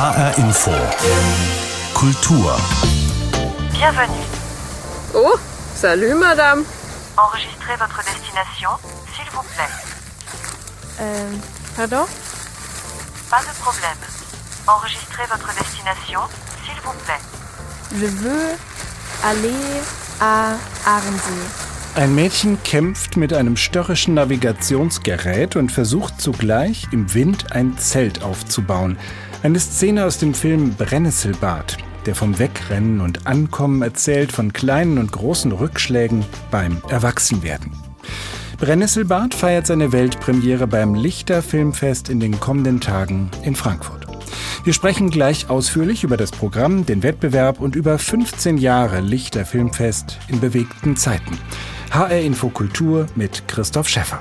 HR Info. Kultur. Bienvenue. Oh, salut madame. Enregistrez votre destination, s'il vous plaît. Euh, pardon Pas de problème. Enregistrez votre destination, s'il vous plaît. Je veux aller à Arnsee. Ein Mädchen kämpft mit einem störrischen Navigationsgerät und versucht zugleich im Wind ein Zelt aufzubauen. Eine Szene aus dem Film Brennnesselbad, der vom Wegrennen und Ankommen erzählt, von kleinen und großen Rückschlägen beim Erwachsenwerden. Brennnesselbad feiert seine Weltpremiere beim Lichter Filmfest in den kommenden Tagen in Frankfurt. Wir sprechen gleich ausführlich über das Programm, den Wettbewerb und über 15 Jahre Lichter Filmfest in bewegten Zeiten. HR Info Kultur mit Christoph Schäffer.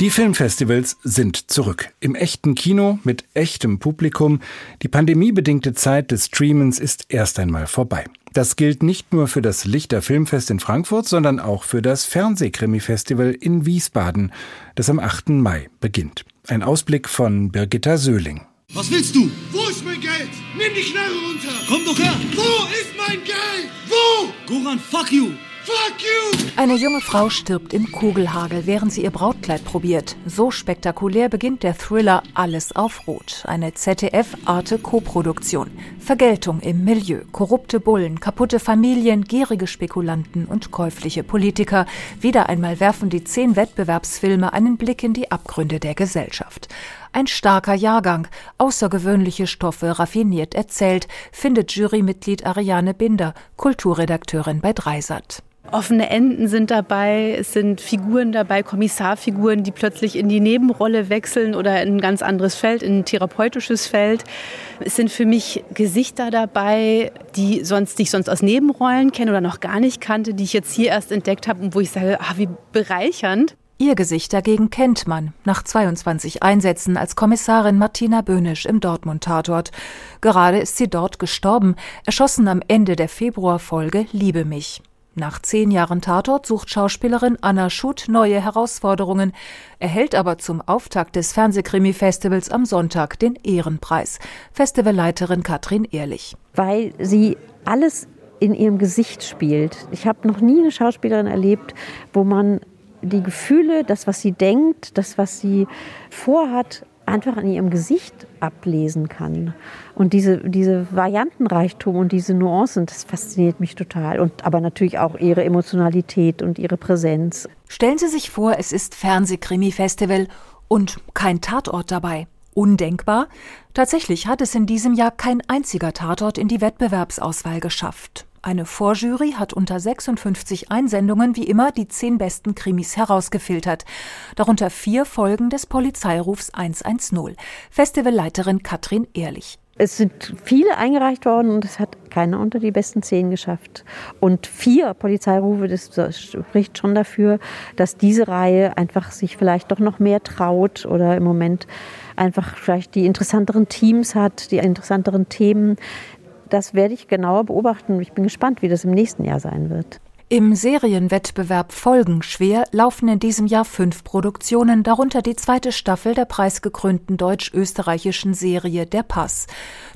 Die Filmfestivals sind zurück. Im echten Kino mit echtem Publikum. Die pandemiebedingte Zeit des Streamens ist erst einmal vorbei. Das gilt nicht nur für das Lichter Filmfest in Frankfurt, sondern auch für das Fernsehkrimi-Festival in Wiesbaden, das am 8. Mai beginnt. Ein Ausblick von Birgitta Söhling. Was willst du? Wo ist mein Geld? Nimm die Knarre runter! Komm doch her! Wo ist mein Geld? Wo? Goran, fuck you! Fuck you! Eine junge Frau stirbt im Kugelhagel, während sie ihr Brautkleid probiert. So spektakulär beginnt der Thriller Alles auf Rot, eine ZDF-Arte-Koproduktion. Vergeltung im Milieu, korrupte Bullen, kaputte Familien, gierige Spekulanten und käufliche Politiker. Wieder einmal werfen die zehn Wettbewerbsfilme einen Blick in die Abgründe der Gesellschaft. Ein starker Jahrgang, außergewöhnliche Stoffe raffiniert erzählt, findet Jurymitglied Ariane Binder, Kulturredakteurin bei Dreisat. Offene Enden sind dabei, es sind Figuren dabei, Kommissarfiguren, die plötzlich in die Nebenrolle wechseln oder in ein ganz anderes Feld, in ein therapeutisches Feld. Es sind für mich Gesichter dabei, die sonst die ich sonst aus Nebenrollen kenne oder noch gar nicht kannte, die ich jetzt hier erst entdeckt habe und wo ich sage, ah, wie bereichernd. Ihr Gesicht dagegen kennt man nach 22 Einsätzen als Kommissarin Martina Böhnisch im Dortmund-Tatort. Gerade ist sie dort gestorben, erschossen am Ende der Februarfolge Liebe mich. Nach zehn Jahren Tatort sucht Schauspielerin Anna Schutt neue Herausforderungen, erhält aber zum Auftakt des Fernsehkrimi-Festivals am Sonntag den Ehrenpreis. Festivalleiterin Katrin Ehrlich. Weil sie alles in ihrem Gesicht spielt. Ich habe noch nie eine Schauspielerin erlebt, wo man die Gefühle, das, was sie denkt, das, was sie vorhat, einfach an ihrem Gesicht ablesen kann. Und diese, diese Variantenreichtum und diese Nuancen, das fasziniert mich total. Und aber natürlich auch ihre Emotionalität und ihre Präsenz. Stellen Sie sich vor, es ist Fernsehkrimi-Festival und kein Tatort dabei. Undenkbar? Tatsächlich hat es in diesem Jahr kein einziger Tatort in die Wettbewerbsauswahl geschafft. Eine Vorjury hat unter 56 Einsendungen wie immer die zehn besten Krimis herausgefiltert. Darunter vier Folgen des Polizeirufs 110. Festivalleiterin Katrin Ehrlich. Es sind viele eingereicht worden und es hat keiner unter die besten zehn geschafft. Und vier Polizeirufe, das spricht schon dafür, dass diese Reihe einfach sich vielleicht doch noch mehr traut oder im Moment einfach vielleicht die interessanteren Teams hat, die interessanteren Themen. Das werde ich genauer beobachten. Ich bin gespannt, wie das im nächsten Jahr sein wird. Im Serienwettbewerb Folgenschwer laufen in diesem Jahr fünf Produktionen, darunter die zweite Staffel der preisgekrönten deutsch-österreichischen Serie Der Pass.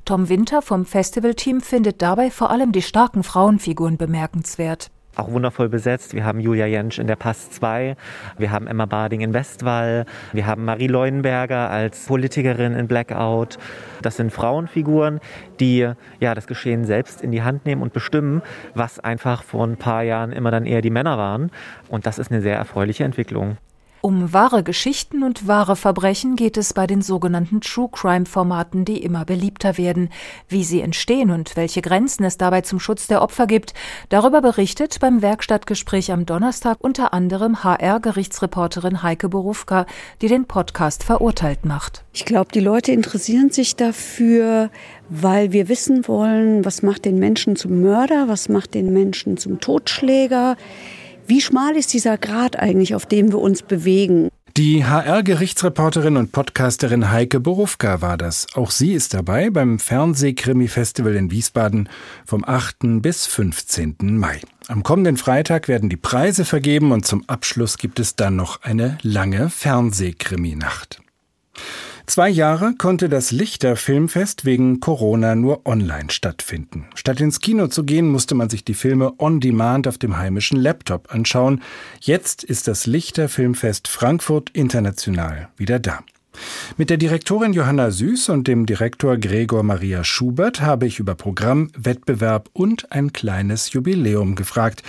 Tom Winter vom Festivalteam findet dabei vor allem die starken Frauenfiguren bemerkenswert auch wundervoll besetzt. Wir haben Julia Jentsch in der Pass 2, wir haben Emma Bading in Westwall, wir haben Marie Leuenberger als Politikerin in Blackout. Das sind Frauenfiguren, die ja das Geschehen selbst in die Hand nehmen und bestimmen, was einfach vor ein paar Jahren immer dann eher die Männer waren. Und das ist eine sehr erfreuliche Entwicklung. Um wahre Geschichten und wahre Verbrechen geht es bei den sogenannten True Crime Formaten, die immer beliebter werden. Wie sie entstehen und welche Grenzen es dabei zum Schutz der Opfer gibt, darüber berichtet beim Werkstattgespräch am Donnerstag unter anderem HR-Gerichtsreporterin Heike Borufka, die den Podcast verurteilt macht. Ich glaube, die Leute interessieren sich dafür, weil wir wissen wollen, was macht den Menschen zum Mörder, was macht den Menschen zum Totschläger. Wie schmal ist dieser Grad eigentlich, auf dem wir uns bewegen? Die HR-Gerichtsreporterin und Podcasterin Heike Borufka war das. Auch sie ist dabei beim Fernsehkrimi-Festival in Wiesbaden vom 8. bis 15. Mai. Am kommenden Freitag werden die Preise vergeben und zum Abschluss gibt es dann noch eine lange Fernsehkrimi-Nacht. Zwei Jahre konnte das Lichter Filmfest wegen Corona nur online stattfinden. Statt ins Kino zu gehen, musste man sich die Filme on demand auf dem heimischen Laptop anschauen. Jetzt ist das Lichter Filmfest Frankfurt international wieder da. Mit der Direktorin Johanna Süß und dem Direktor Gregor Maria Schubert habe ich über Programm, Wettbewerb und ein kleines Jubiläum gefragt.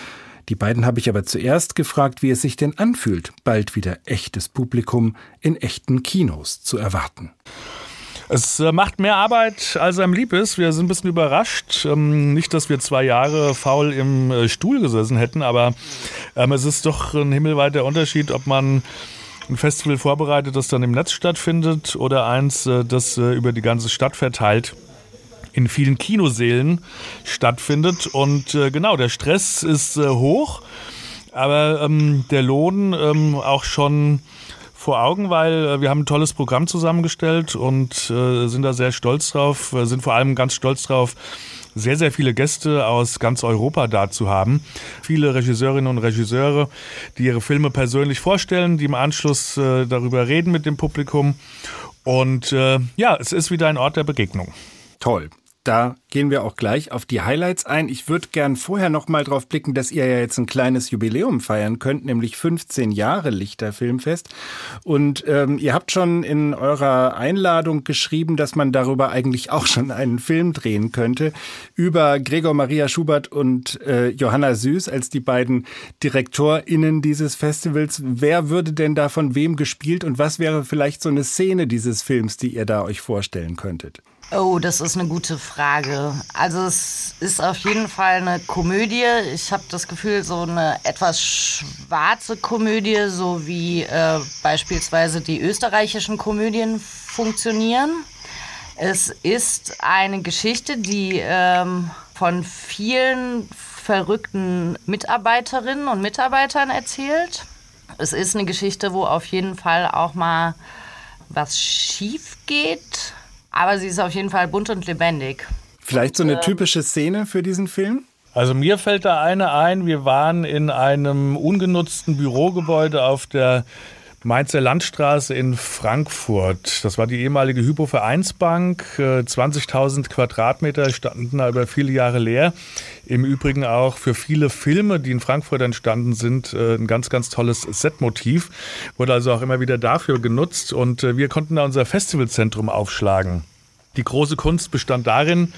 Die beiden habe ich aber zuerst gefragt, wie es sich denn anfühlt, bald wieder echtes Publikum in echten Kinos zu erwarten. Es äh, macht mehr Arbeit, als einem lieb ist. Wir sind ein bisschen überrascht. Ähm, nicht, dass wir zwei Jahre faul im äh, Stuhl gesessen hätten, aber ähm, es ist doch ein himmelweiter Unterschied, ob man ein Festival vorbereitet, das dann im Netz stattfindet oder eins, äh, das über die ganze Stadt verteilt in vielen Kinosälen stattfindet. Und äh, genau, der Stress ist äh, hoch, aber ähm, der Lohn ähm, auch schon vor Augen, weil äh, wir haben ein tolles Programm zusammengestellt und äh, sind da sehr stolz drauf, wir sind vor allem ganz stolz drauf, sehr, sehr viele Gäste aus ganz Europa da zu haben. Viele Regisseurinnen und Regisseure, die ihre Filme persönlich vorstellen, die im Anschluss äh, darüber reden mit dem Publikum. Und äh, ja, es ist wieder ein Ort der Begegnung. Toll. Da gehen wir auch gleich auf die Highlights ein. Ich würde gern vorher noch mal drauf blicken, dass ihr ja jetzt ein kleines Jubiläum feiern könnt, nämlich 15 Jahre Lichterfilmfest. Und ähm, ihr habt schon in eurer Einladung geschrieben, dass man darüber eigentlich auch schon einen Film drehen könnte über Gregor Maria Schubert und äh, Johanna Süß als die beiden DirektorInnen dieses Festivals. Wer würde denn da von wem gespielt und was wäre vielleicht so eine Szene dieses Films, die ihr da euch vorstellen könntet? Oh, das ist eine gute Frage. Also es ist auf jeden Fall eine Komödie. Ich habe das Gefühl, so eine etwas schwarze Komödie, so wie äh, beispielsweise die österreichischen Komödien funktionieren. Es ist eine Geschichte, die ähm, von vielen verrückten Mitarbeiterinnen und Mitarbeitern erzählt. Es ist eine Geschichte, wo auf jeden Fall auch mal was schief geht aber sie ist auf jeden Fall bunt und lebendig. Vielleicht so eine typische Szene für diesen Film? Also mir fällt da eine ein. Wir waren in einem ungenutzten Bürogebäude auf der Mainzer Landstraße in Frankfurt. Das war die ehemalige Hypo-Vereinsbank. 20.000 äh, Quadratmeter standen da über viele Jahre leer. Im Übrigen auch für viele Filme, die in Frankfurt entstanden sind, äh, ein ganz, ganz tolles Setmotiv. Wurde also auch immer wieder dafür genutzt und äh, wir konnten da unser Festivalzentrum aufschlagen. Die große Kunst bestand darin,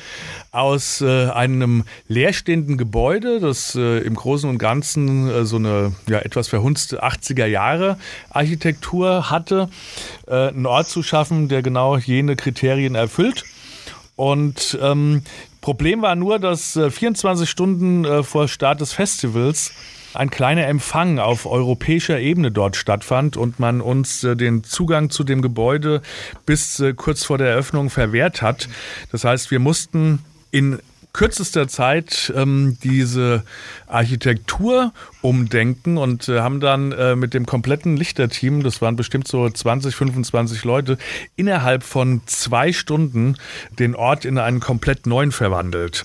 aus äh, einem leerstehenden Gebäude, das äh, im Großen und Ganzen äh, so eine ja, etwas verhunzte 80er Jahre Architektur hatte, äh, einen Ort zu schaffen, der genau jene Kriterien erfüllt. Und ähm, Problem war nur, dass 24 äh, Stunden äh, vor Start des Festivals ein kleiner Empfang auf europäischer Ebene dort stattfand und man uns äh, den Zugang zu dem Gebäude bis äh, kurz vor der Eröffnung verwehrt hat. Das heißt, wir mussten in kürzester Zeit ähm, diese Architektur umdenken und äh, haben dann äh, mit dem kompletten Lichterteam, das waren bestimmt so 20, 25 Leute, innerhalb von zwei Stunden den Ort in einen komplett neuen verwandelt.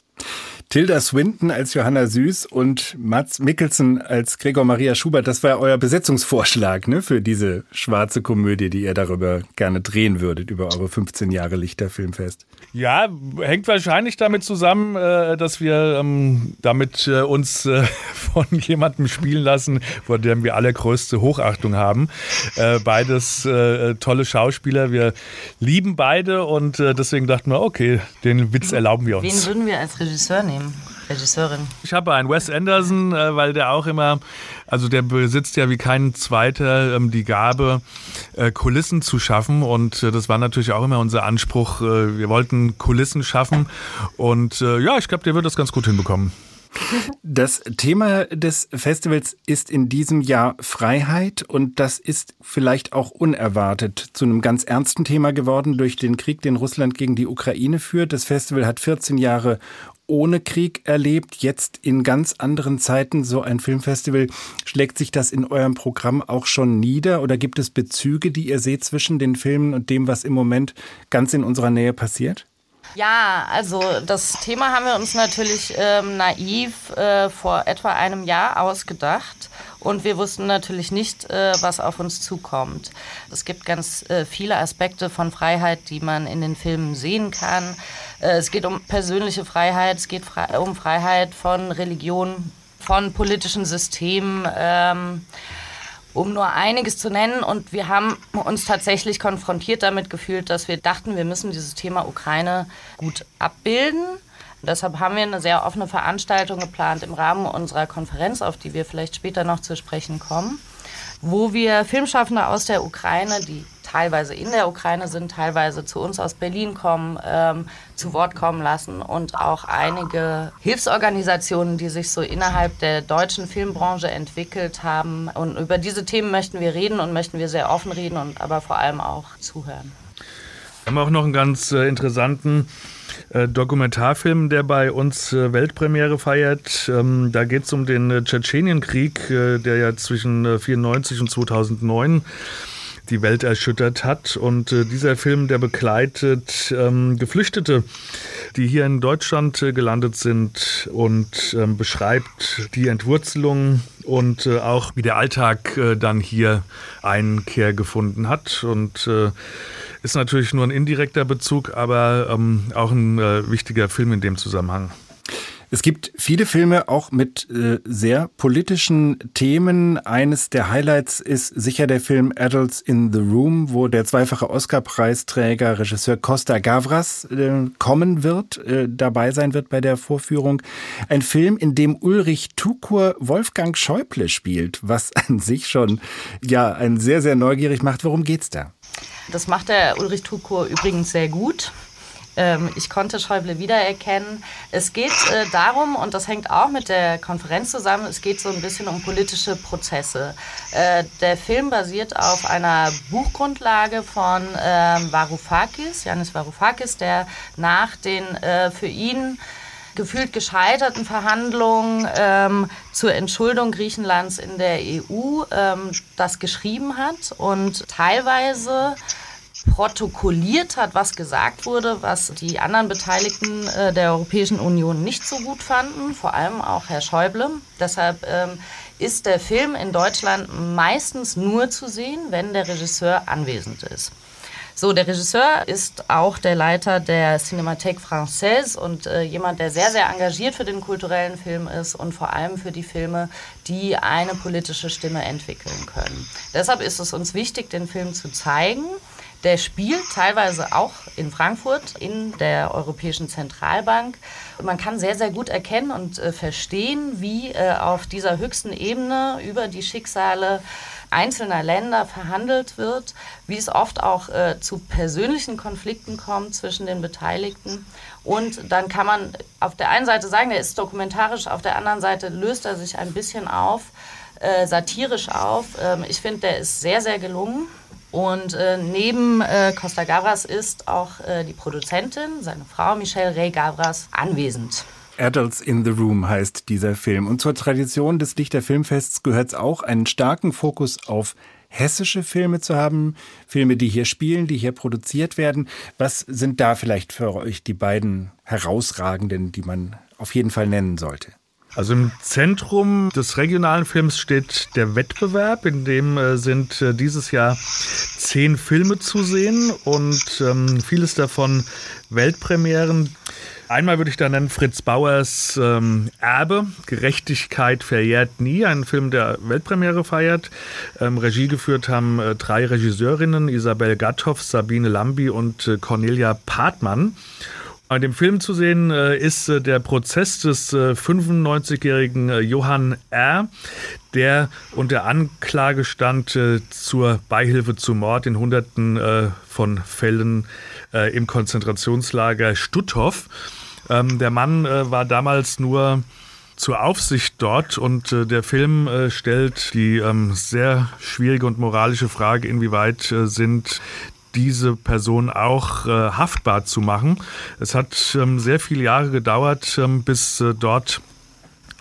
Tilda Swinton als Johanna Süß und Mats Mikkelsen als Gregor Maria Schubert. Das war euer Besetzungsvorschlag ne, für diese schwarze Komödie, die ihr darüber gerne drehen würdet, über eure 15 Jahre Lichterfilmfest. Ja, hängt wahrscheinlich damit zusammen, äh, dass wir ähm, damit äh, uns äh, von jemandem spielen lassen, vor dem wir allergrößte Hochachtung haben. Beides tolle Schauspieler. Wir lieben beide und deswegen dachten wir, okay, den Witz erlauben wir uns. Wen würden wir als Regisseur nehmen? Regisseurin? Ich habe einen Wes Anderson, äh, weil der auch immer, also der besitzt ja wie kein zweiter ähm, die Gabe, äh, Kulissen zu schaffen. Und äh, das war natürlich auch immer unser Anspruch. wir wollten Kulissen schaffen. Und ja, ich glaube, der wird das ganz gut hinbekommen. Das Thema des Festivals ist in diesem Jahr Freiheit und das ist vielleicht auch unerwartet zu einem ganz ernsten Thema geworden durch den Krieg, den Russland gegen die Ukraine führt. Das Festival hat 14 Jahre ohne Krieg erlebt, jetzt in ganz anderen Zeiten so ein Filmfestival. Schlägt sich das in eurem Programm auch schon nieder oder gibt es Bezüge, die ihr seht zwischen den Filmen und dem, was im Moment ganz in unserer Nähe passiert? Ja, also das Thema haben wir uns natürlich ähm, naiv äh, vor etwa einem Jahr ausgedacht und wir wussten natürlich nicht, äh, was auf uns zukommt. Es gibt ganz äh, viele Aspekte von Freiheit, die man in den Filmen sehen kann. Äh, es geht um persönliche Freiheit, es geht um Freiheit von Religion, von politischen Systemen. Ähm, um nur einiges zu nennen. Und wir haben uns tatsächlich konfrontiert damit gefühlt, dass wir dachten, wir müssen dieses Thema Ukraine gut abbilden. Und deshalb haben wir eine sehr offene Veranstaltung geplant im Rahmen unserer Konferenz, auf die wir vielleicht später noch zu sprechen kommen, wo wir Filmschaffende aus der Ukraine, die teilweise in der Ukraine sind, teilweise zu uns aus Berlin kommen, ähm, zu Wort kommen lassen und auch einige Hilfsorganisationen, die sich so innerhalb der deutschen Filmbranche entwickelt haben. Und über diese Themen möchten wir reden und möchten wir sehr offen reden und aber vor allem auch zuhören. Wir haben auch noch einen ganz äh, interessanten äh, Dokumentarfilm, der bei uns äh, Weltpremiere feiert. Ähm, da geht es um den äh, Tschetschenienkrieg, äh, der ja zwischen 1994 äh, und 2009 die Welt erschüttert hat. Und äh, dieser Film, der begleitet ähm, Geflüchtete, die hier in Deutschland äh, gelandet sind und ähm, beschreibt die Entwurzelung und äh, auch wie der Alltag äh, dann hier Einkehr gefunden hat. Und ist natürlich nur ein indirekter Bezug, aber ähm, auch ein äh, wichtiger Film in dem Zusammenhang. Es gibt viele Filme auch mit äh, sehr politischen Themen. Eines der Highlights ist sicher der Film Adults in the Room, wo der zweifache Oscar-Preisträger Regisseur Costa Gavras äh, kommen wird, äh, dabei sein wird bei der Vorführung. Ein Film, in dem Ulrich Tukur Wolfgang Schäuble spielt, was an sich schon ja einen sehr, sehr neugierig macht. Worum geht's da? Das macht der Ulrich Tukur übrigens sehr gut. Ähm, ich konnte Schäuble wiedererkennen. Es geht äh, darum, und das hängt auch mit der Konferenz zusammen, es geht so ein bisschen um politische Prozesse. Äh, der Film basiert auf einer Buchgrundlage von ähm, Varoufakis, Janis Varoufakis, der nach den äh, für ihn gefühlt gescheiterten Verhandlungen ähm, zur Entschuldung Griechenlands in der EU ähm, das geschrieben hat und teilweise protokolliert hat, was gesagt wurde, was die anderen Beteiligten äh, der Europäischen Union nicht so gut fanden, vor allem auch Herr Schäuble. Deshalb ähm, ist der Film in Deutschland meistens nur zu sehen, wenn der Regisseur anwesend ist. So, der Regisseur ist auch der Leiter der Cinémathèque Française und äh, jemand, der sehr, sehr engagiert für den kulturellen Film ist und vor allem für die Filme, die eine politische Stimme entwickeln können. Deshalb ist es uns wichtig, den Film zu zeigen der spielt teilweise auch in Frankfurt in der Europäischen Zentralbank. Und man kann sehr, sehr gut erkennen und äh, verstehen, wie äh, auf dieser höchsten Ebene über die Schicksale einzelner Länder verhandelt wird, wie es oft auch äh, zu persönlichen Konflikten kommt zwischen den Beteiligten. Und dann kann man auf der einen Seite sagen, der ist dokumentarisch, auf der anderen Seite löst er sich ein bisschen auf, satirisch auf. Ähm, ich finde, der ist sehr, sehr gelungen. Und äh, neben äh, Costa Gavras ist auch äh, die Produzentin, seine Frau Michelle Ray Gavras, anwesend. Adults in the Room heißt dieser Film. Und zur Tradition des Lichter Filmfests gehört es auch, einen starken Fokus auf hessische Filme zu haben, Filme, die hier spielen, die hier produziert werden. Was sind da vielleicht für euch die beiden herausragenden, die man auf jeden Fall nennen sollte? Also im Zentrum des regionalen Films steht der Wettbewerb, in dem äh, sind äh, dieses Jahr zehn Filme zu sehen und ähm, vieles davon Weltpremieren. Einmal würde ich da nennen Fritz Bauers ähm, Erbe, Gerechtigkeit verjährt nie, ein Film, der Weltpremiere feiert. Ähm, Regie geführt haben äh, drei Regisseurinnen, Isabel Gatthoff, Sabine Lambi und äh, Cornelia Partmann. An dem Film zu sehen äh, ist äh, der Prozess des äh, 95-jährigen äh, Johann R., der unter Anklage stand zur Beihilfe zu Mord in Hunderten von Fällen im Konzentrationslager Stutthof. Ähm, der Mann war damals nur zur Aufsicht dort und äh, der Film äh, stellt die ähm, sehr schwierige und moralische Frage, inwieweit äh, sind diese Person auch äh, haftbar zu machen. Es hat ähm, sehr viele Jahre gedauert, ähm, bis äh, dort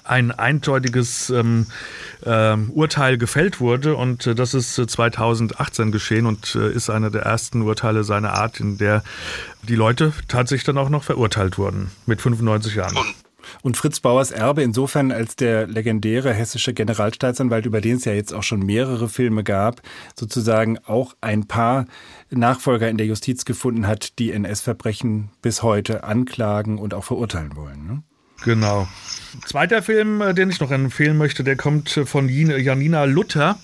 ein eindeutiges ähm, äh, Urteil gefällt wurde und äh, das ist 2018 geschehen und äh, ist einer der ersten Urteile seiner Art, in der die Leute tatsächlich dann auch noch verurteilt wurden mit 95 Jahren. Und Und Fritz Bauers Erbe insofern als der legendäre hessische Generalstaatsanwalt, über den es ja jetzt auch schon mehrere Filme gab, sozusagen auch ein paar Nachfolger in der Justiz gefunden hat, die NS-Verbrechen bis heute anklagen und auch verurteilen wollen. Ne? Genau. Zweiter Film, äh, den ich noch empfehlen möchte, der kommt äh, von Janina Luther.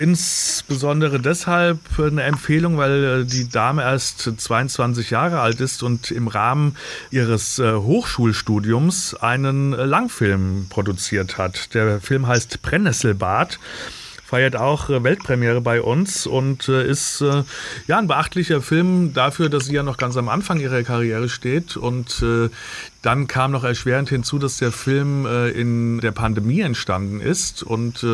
Insbesondere deshalb eine Empfehlung, weil äh, die Dame erst 22 Jahre alt ist und im Rahmen ihres Hochschulstudiums einen Langfilm produziert hat. Der Film heißt Brennnesselbad feiert auch äh, Weltpremiere bei uns und äh, ist äh, ja ein beachtlicher Film dafür, dass sie ja noch ganz am Anfang ihrer Karriere steht und dann kam noch erschwerend hinzu, dass der Film in der Pandemie entstanden ist und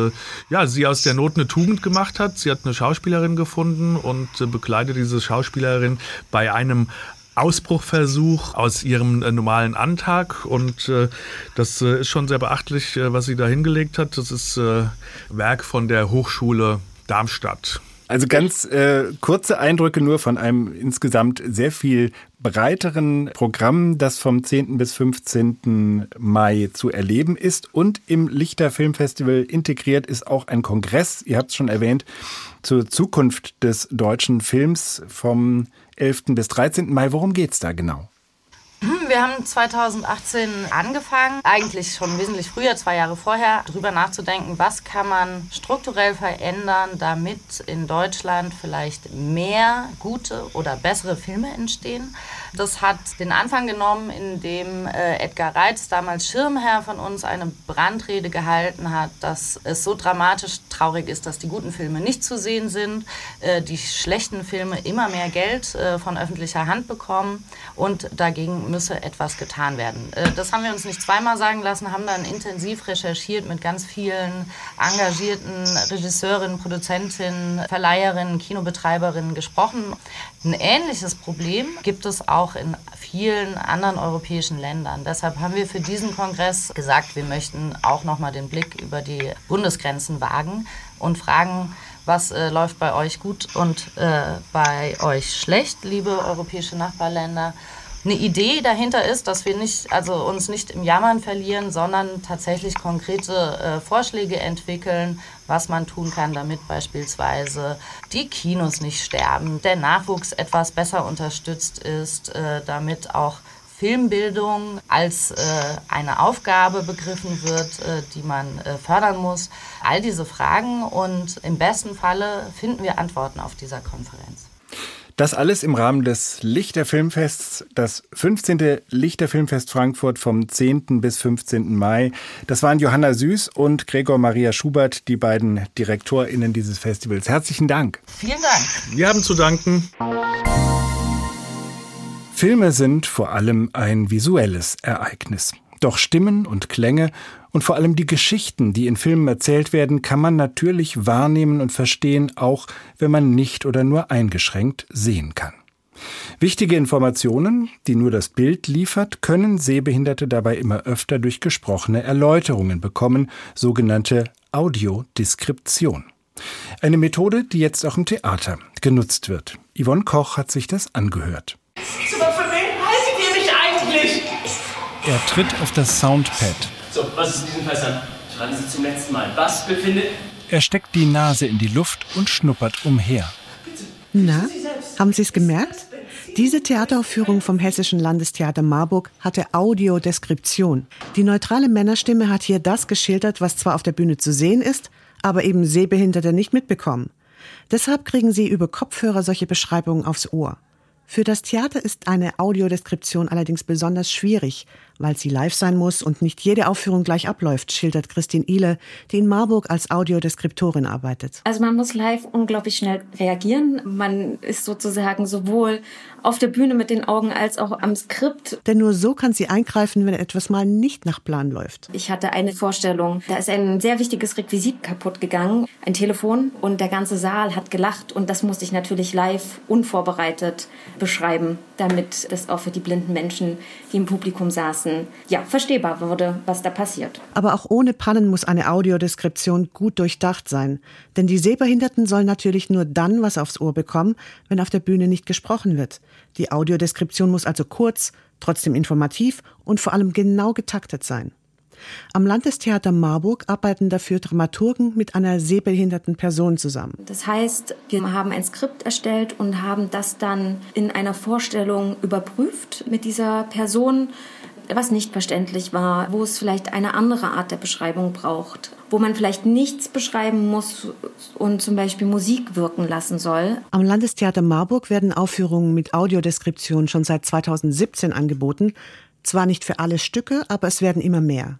ja, sie aus der Not eine Tugend gemacht hat. Sie hat eine Schauspielerin gefunden und begleitet diese Schauspielerin bei einem Ausbruchversuch aus ihrem äh, normalen Antag und äh, das äh, ist schon sehr beachtlich, äh, was sie da hingelegt hat. Das ist äh, Werk von der Hochschule Darmstadt. Also ganz äh, kurze Eindrücke nur von einem insgesamt sehr viel breiteren Programm, das vom 10. bis 15. Mai zu erleben ist. Und im Lichter Filmfestival integriert ist auch ein Kongress, ihr habt es schon erwähnt, zur Zukunft des deutschen Films vom 11. bis 13. Mai. Worum geht es da genau? Wir haben 2018 angefangen, eigentlich schon wesentlich früher, zwei Jahre vorher, darüber nachzudenken, was kann man strukturell verändern, damit in Deutschland vielleicht mehr gute oder bessere Filme entstehen. Das hat den Anfang genommen, indem äh, Edgar Reitz, damals Schirmherr von uns, eine Brandrede gehalten hat, dass es so dramatisch traurig ist, dass die guten Filme nicht zu sehen sind, äh, die schlechten Filme immer mehr Geld äh, von öffentlicher Hand bekommen und dagegen müsse etwas getan werden. Äh, das haben wir uns nicht zweimal sagen lassen, haben dann intensiv recherchiert mit ganz vielen engagierten Regisseurinnen, Produzentinnen, Verleiherinnen, Kinobetreiberinnen gesprochen. Ein ähnliches Problem gibt es auch in vielen anderen europäischen Ländern. Deshalb haben wir für diesen Kongress gesagt, wir möchten auch noch mal den Blick über die Bundesgrenzen wagen und fragen, was äh, läuft bei euch gut und äh, bei euch schlecht, liebe europäische Nachbarländer eine Idee dahinter ist, dass wir nicht, also uns nicht im Jammern verlieren, sondern tatsächlich konkrete äh, Vorschläge entwickeln, was man tun kann, damit beispielsweise die Kinos nicht sterben, der Nachwuchs etwas besser unterstützt ist, äh, damit auch Filmbildung als äh, eine Aufgabe begriffen wird, äh, die man äh, fördern muss. All diese Fragen und im besten Falle finden wir Antworten auf dieser Konferenz. Das alles im Rahmen des Lichterfilmfests, das 15. Lichterfilmfest Frankfurt vom 10. bis 15. Mai. Das waren Johanna Süß und Gregor Maria Schubert, die beiden DirektorInnen dieses Festivals. Herzlichen Dank. Vielen Dank. Wir haben zu danken. Filme sind vor allem ein visuelles Ereignis. Doch Stimmen und Klänge und vor allem die Geschichten, die in Filmen erzählt werden, kann man natürlich wahrnehmen und verstehen, auch wenn man nicht oder nur eingeschränkt sehen kann. Wichtige Informationen, die nur das Bild liefert, können Sehbehinderte dabei immer öfter durch gesprochene Erläuterungen bekommen, sogenannte Audiodeskription. Eine Methode, die jetzt auch im Theater genutzt wird. Yvonne Koch hat sich das angehört. Super, Er tritt auf das Soundpad so, was ist in diesen Fässern? Schreiben Sie zum letzten Mal. Was befindet... Er steckt die Nase in die Luft und schnuppert umher. Na, haben Sie es gemerkt? Diese Theateraufführung vom Hessischen Landestheater Marburg hatte Audiodeskription. Die neutrale Männerstimme hat hier das geschildert, was zwar auf der Bühne zu sehen ist, aber eben Sehbehinderte nicht mitbekommen. Deshalb kriegen sie über Kopfhörer solche Beschreibungen aufs Ohr. Für das Theater ist eine Audiodeskription allerdings besonders schwierig, weil sie live sein muss und nicht jede Aufführung gleich abläuft, schildert Christine Ihle, die in Marburg als Audiodeskriptorin arbeitet. Also man muss live unglaublich schnell reagieren. Man ist sozusagen sowohl auf der Bühne mit den Augen als auch am Skript. Denn nur so kann sie eingreifen, wenn etwas mal nicht nach Plan läuft. Ich hatte eine Vorstellung, da ist ein sehr wichtiges Requisit kaputt gegangen, ein Telefon und der ganze Saal hat gelacht und das musste ich natürlich live unvorbereitet beschreiben, damit das auch für die blinden Menschen, die im Publikum saßen, ja, verstehbar wurde, was da passiert. Aber auch ohne Pannen muss eine Audiodeskription gut durchdacht sein. Denn die Sehbehinderten sollen natürlich nur dann was aufs Ohr bekommen, wenn auf der Bühne nicht gesprochen wird. Die Audiodeskription muss also kurz, trotzdem informativ und vor allem genau getaktet sein. Am Landestheater Marburg arbeiten dafür Dramaturgen mit einer sehbehinderten Person zusammen. Das heißt, wir haben ein Skript erstellt und haben das dann in einer Vorstellung überprüft mit dieser Person, was nicht verständlich war, wo es vielleicht eine andere Art der Beschreibung braucht, wo man vielleicht nichts beschreiben muss und zum Beispiel Musik wirken lassen soll. Am Landestheater Marburg werden Aufführungen mit Audiodeskription schon seit 2017 angeboten. Zwar nicht für alle Stücke, aber es werden immer mehr.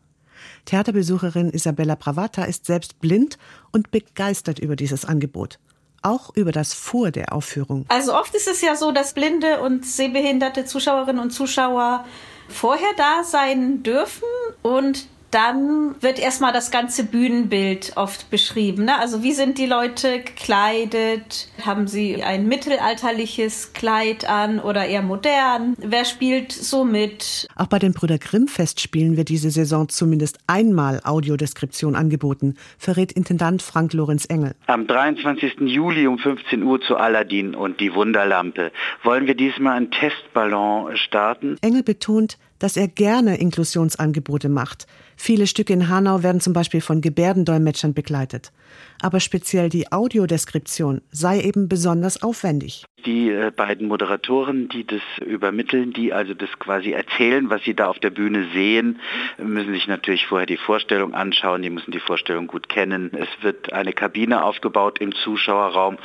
Theaterbesucherin Isabella Pravata ist selbst blind und begeistert über dieses Angebot. Auch über das Vor der Aufführung. Also oft ist es ja so, dass blinde und sehbehinderte Zuschauerinnen und Zuschauer vorher da sein dürfen und dann wird erstmal das ganze Bühnenbild oft beschrieben. Ne? Also wie sind die Leute gekleidet? Haben sie ein mittelalterliches Kleid an oder eher modern? Wer spielt so mit? Auch bei den Brüder Grimm Festspielen wird diese Saison zumindest einmal Audiodeskription angeboten, verrät Intendant Frank Lorenz Engel. Am 23. Juli um 15 Uhr zu Aladdin und die Wunderlampe wollen wir diesmal einen Testballon starten. Engel betont, dass er gerne Inklusionsangebote macht. Viele Stücke in Hanau werden zum Beispiel von Gebärdendolmetschern begleitet. Aber speziell die Audiodeskription sei eben besonders aufwendig. Die äh, beiden Moderatoren, die das übermitteln, die also das quasi erzählen, was sie da auf der Bühne sehen, müssen sich natürlich vorher die Vorstellung anschauen, die müssen die Vorstellung gut kennen. Es wird eine Kabine aufgebaut im Zuschauerraum,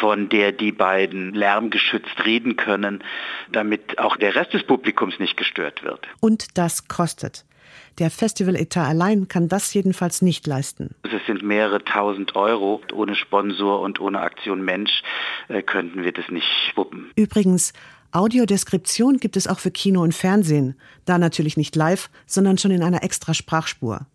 von der die beiden lärmgeschützt reden können, damit auch der Rest des Publikums nicht gestört wird. Und das kostet. Der Festivaletat allein kann das jedenfalls nicht leisten. Es sind mehrere tausend Euro. Ohne Sponsor und ohne Aktion Mensch äh, könnten wir das nicht wuppen. Übrigens, Audiodeskription gibt es auch für Kino und Fernsehen. Da natürlich nicht live, sondern schon in einer extra Sprachspur.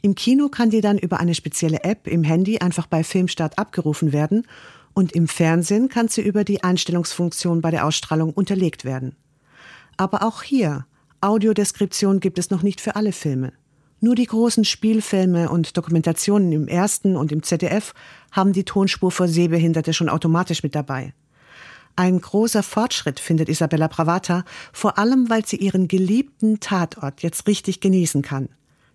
Im Kino kann die dann über eine spezielle App im Handy einfach bei Filmstart abgerufen werden und im Fernsehen kann sie über die Einstellungsfunktion bei der Ausstrahlung unterlegt werden. Aber auch hier Audiodeskription gibt es noch nicht für alle Filme. Nur die großen Spielfilme und Dokumentationen im ersten und im ZDF haben die Tonspur für Sehbehinderte schon automatisch mit dabei. Ein großer Fortschritt findet Isabella Bravata, vor allem weil sie ihren geliebten Tatort jetzt richtig genießen kann.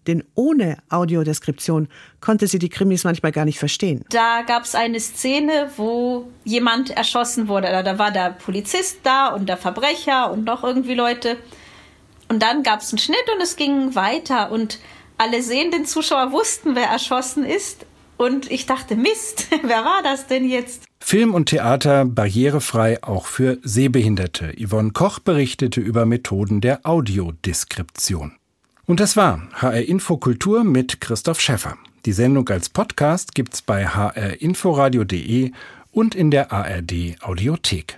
Denn ohne Audiodeskription konnte sie die Krimis manchmal gar nicht verstehen. Da gab es eine Szene, wo jemand erschossen wurde. Da war der Polizist da und der Verbrecher und noch irgendwie Leute. Und dann gab es einen Schnitt und es ging weiter und alle sehenden Zuschauer wussten, wer erschossen ist. Und ich dachte, Mist, wer war das denn jetzt? Film und Theater barrierefrei auch für Sehbehinderte. Yvonne Koch berichtete über Methoden der Audiodeskription. Und das war HR Infokultur mit Christoph Schäffer. Die Sendung als Podcast gibt's bei hrinforadio.de und in der ARD Audiothek.